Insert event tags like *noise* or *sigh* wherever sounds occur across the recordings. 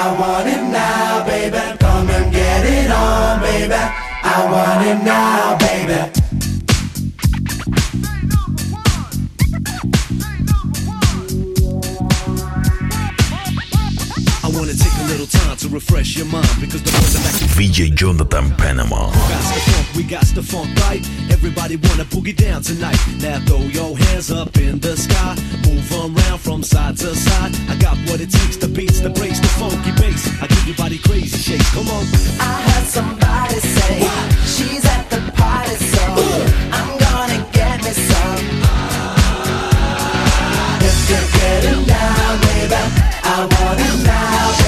I want it now, baby. Come and get it on, baby. I want it now, baby. to refresh your mind because the person that can DJ Jonathan Panama. We got the funk, right? Everybody wanna boogie down tonight. Now throw your hands up in the sky, move around from side to side. I got what it takes, beats, the breaks, the funky bass. I give your body crazy shakes. Come on. I heard somebody say what? she's at the party, so Ooh. I'm gonna get me some. Down, baby, I want it now.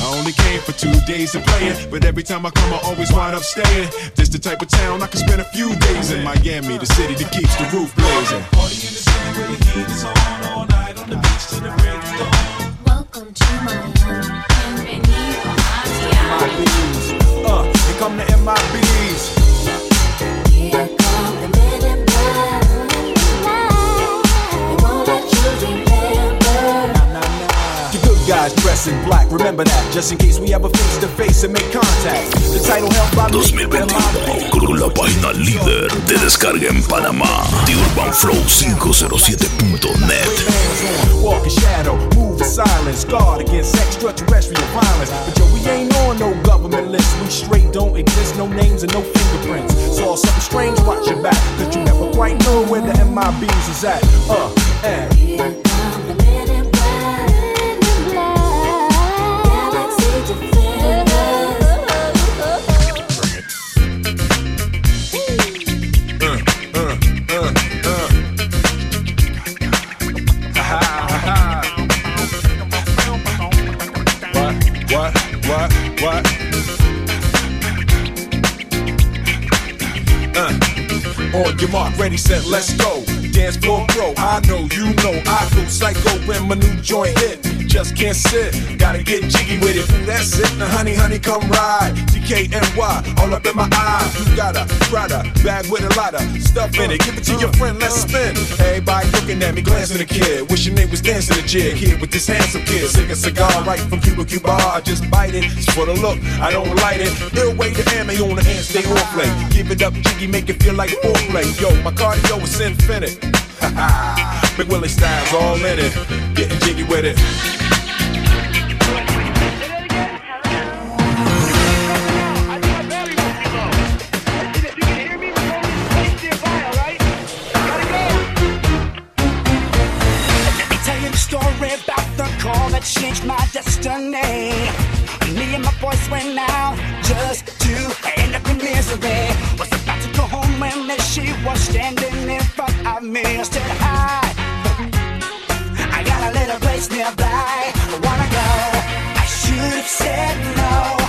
I only came for two days of playing, but every time I come, I always wind up staying. This the type of town I can spend a few days in. Miami, the city that keeps the roof blazing. Party in the city where the heat is on all night on the beach till the break of dawn. Welcome to Miami. Bienvenido a Miami. Uh, here come the MIBs. Here come the men in black. They you remember. The good guys dress in black, remember that, just in case we ever face to face and make contact. The title held by me, 2021 con la página líder de descarga en Panamá, TheUrbanFlow507.net. Walk in shadow, move in silence, guard against extraterrestrial violence. But yo, we ain't on no government list. We straight don't exist, no names and no fingerprints. Saw something strange, watch your back, cause you never quite know where the MIBs is at. Uh, and on your mark, ready, set, let's go dance floor pro. I know, you know, I go psycho when my new joint hit. Just can't sit, gotta get jiggy with it. That's it. Now, honey, honey, come ride. DKNY, all up in my eyes. You got a Prada bag with a lot of stuff in it. Give it to your friend, let's spin. Everybody looking at me, glancing at the kid. Wishing they was dancing a jig here with this handsome kid. Sick a cigar right from Cuba Cuba. I just bite it. It's for the look, I don't light it. Ill way to ammo on the hand, stay on play. Give it up, jiggy, make it feel like foreplay. Yo, my cardio is infinite. *laughs* Big Willie Styles all in it, getting jiggy with it. changed my destiny. Me and my boys went out just to end up in misery. Was about to go home when she was standing I missed it high. I got a little place nearby. I wanna go. I should have said no.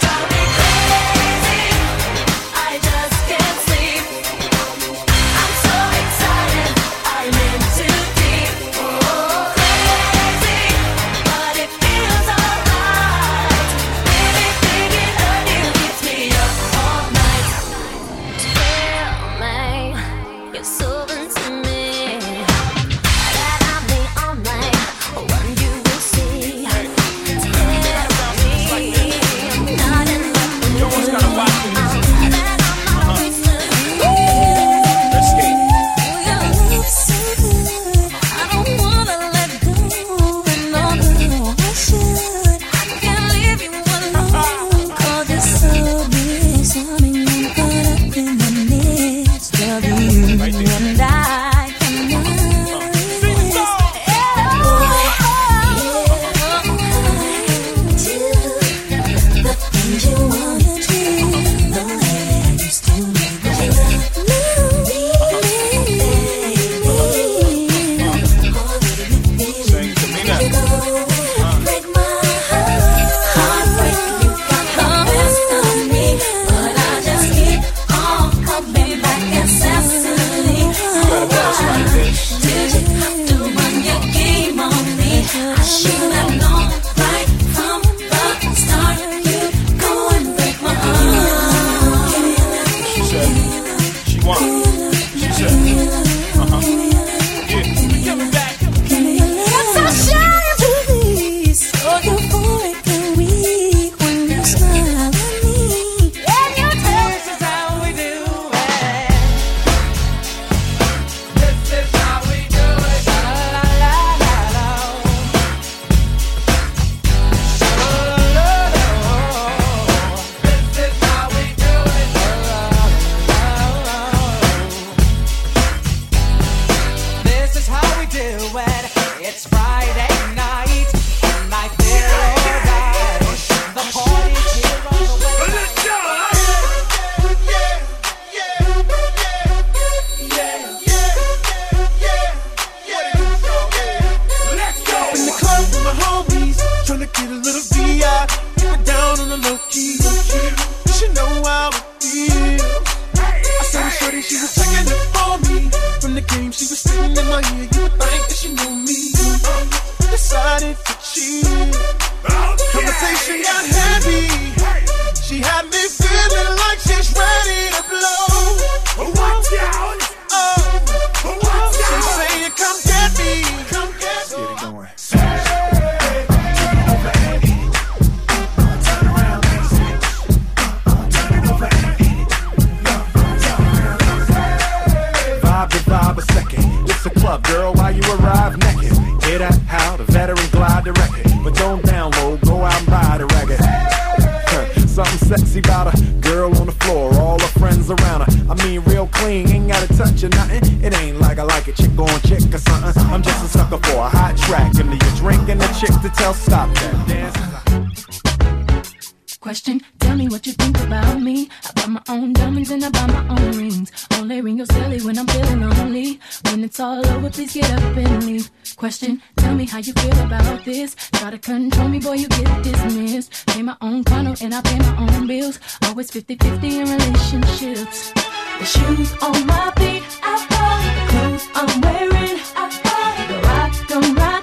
Tá It's Friday. Something sexy about a girl on the floor, all her friends around her. I mean, real clean, ain't gotta touch or nothing. It ain't like I like a chick on chick or something. I'm just a sucker for a hot track. Give me a drink and a chick to tell stop that dance. Question, tell me what you think about me. I buy my own diamonds and I buy my own rings. Only ring your silly when I'm feeling lonely. When it's all over, please get up and leave. Question, tell me how you feel about this. Try to control me, boy, you get dismissed. Pay my own condo and I pay my own bills. Always 50-50 in relationships. The shoes on my feet, I bought. The clothes I'm wearing, I bought. The rock I'm rocking,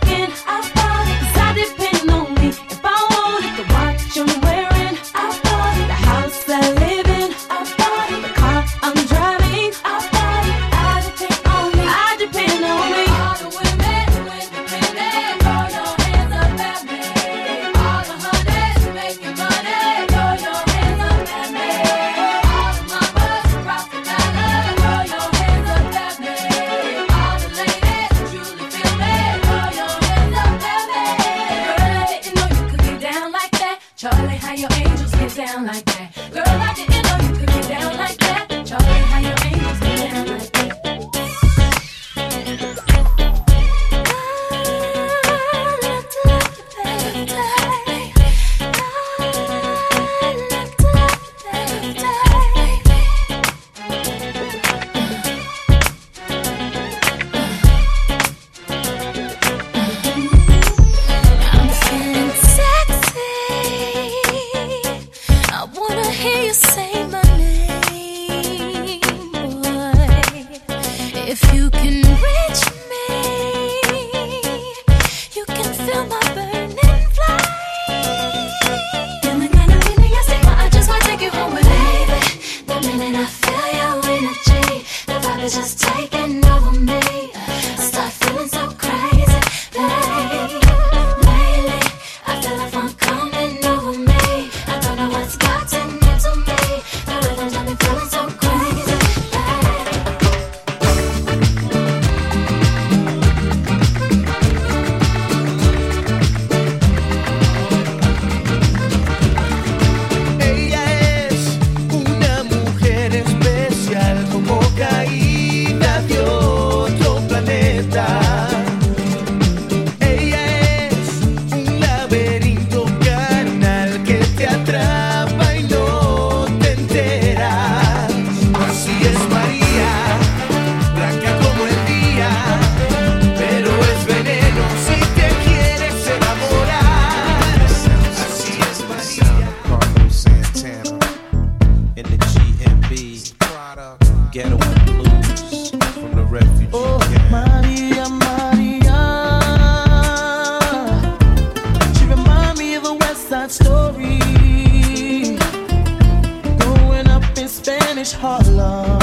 Spanish Harlem.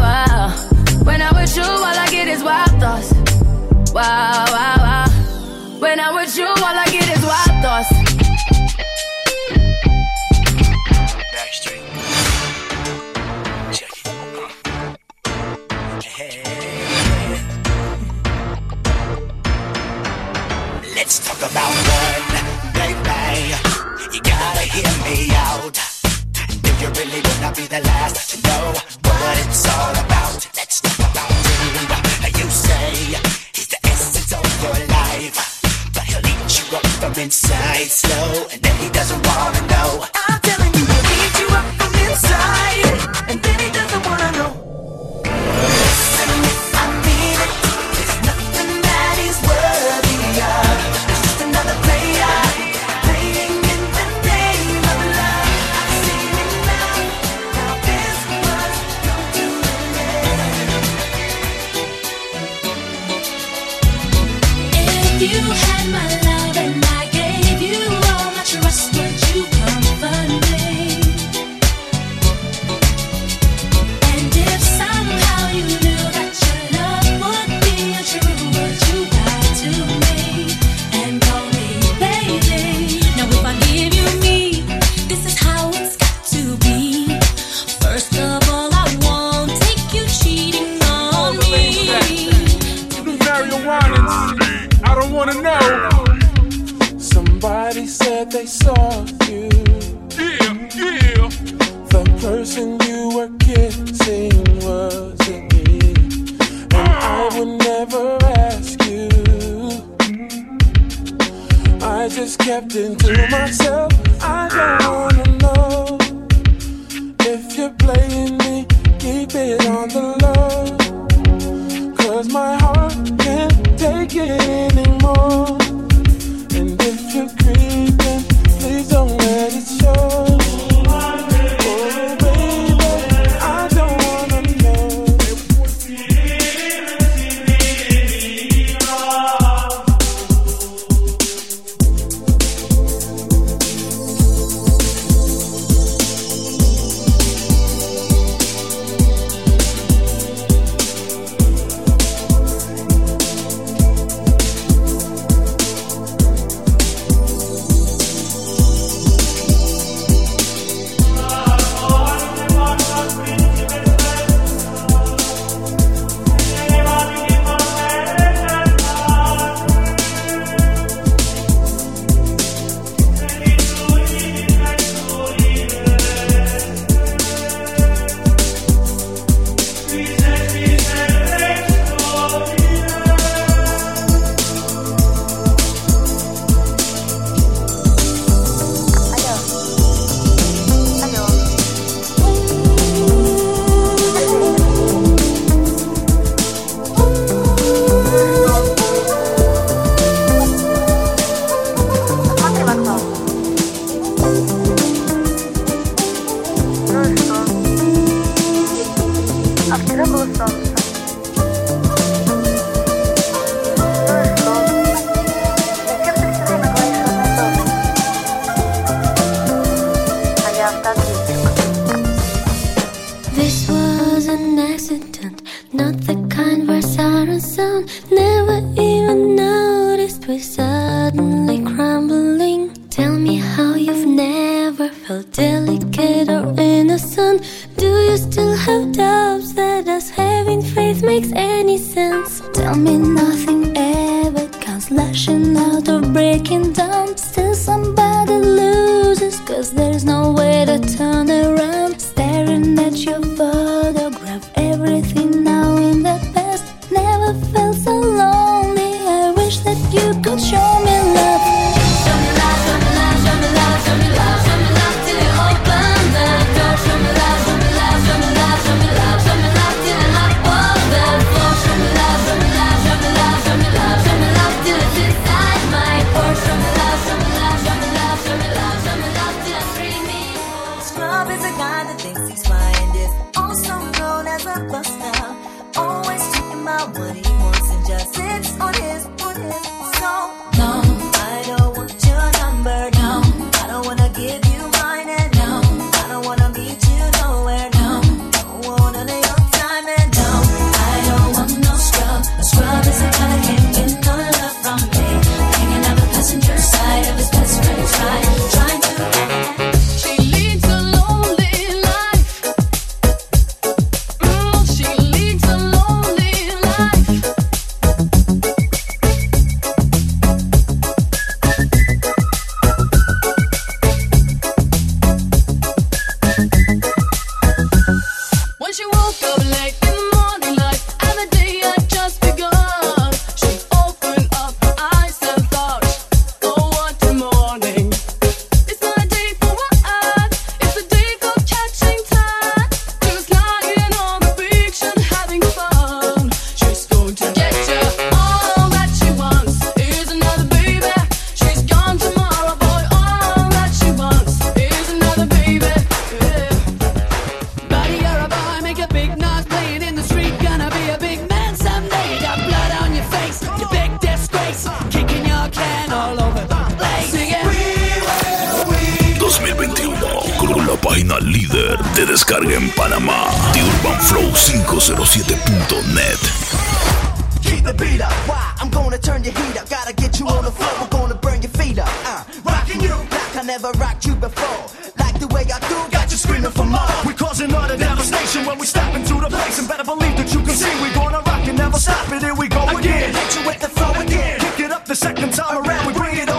When I'm with you, all I get is wild thoughts. Let's talk about baby. You gotta hear me out. You really wanna be the last to know what it's all about? Inside slow, the second time around. We bring it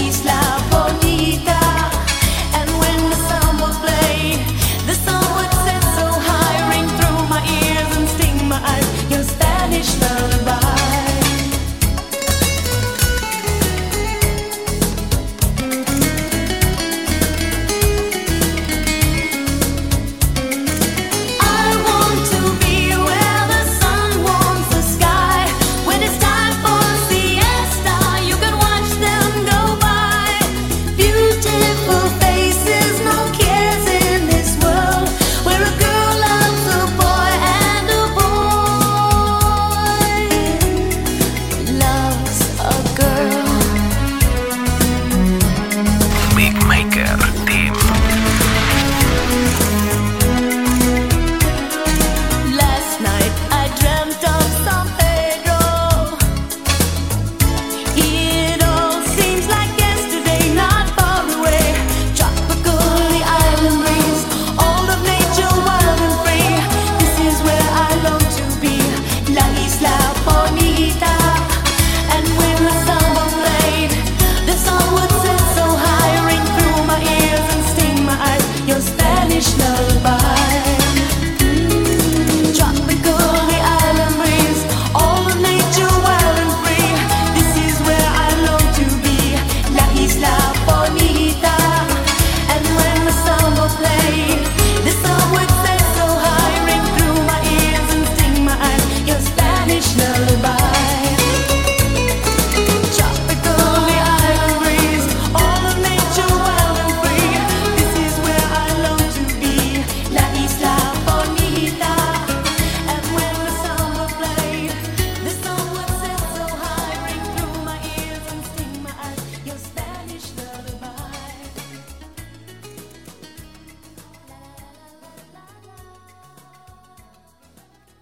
isla.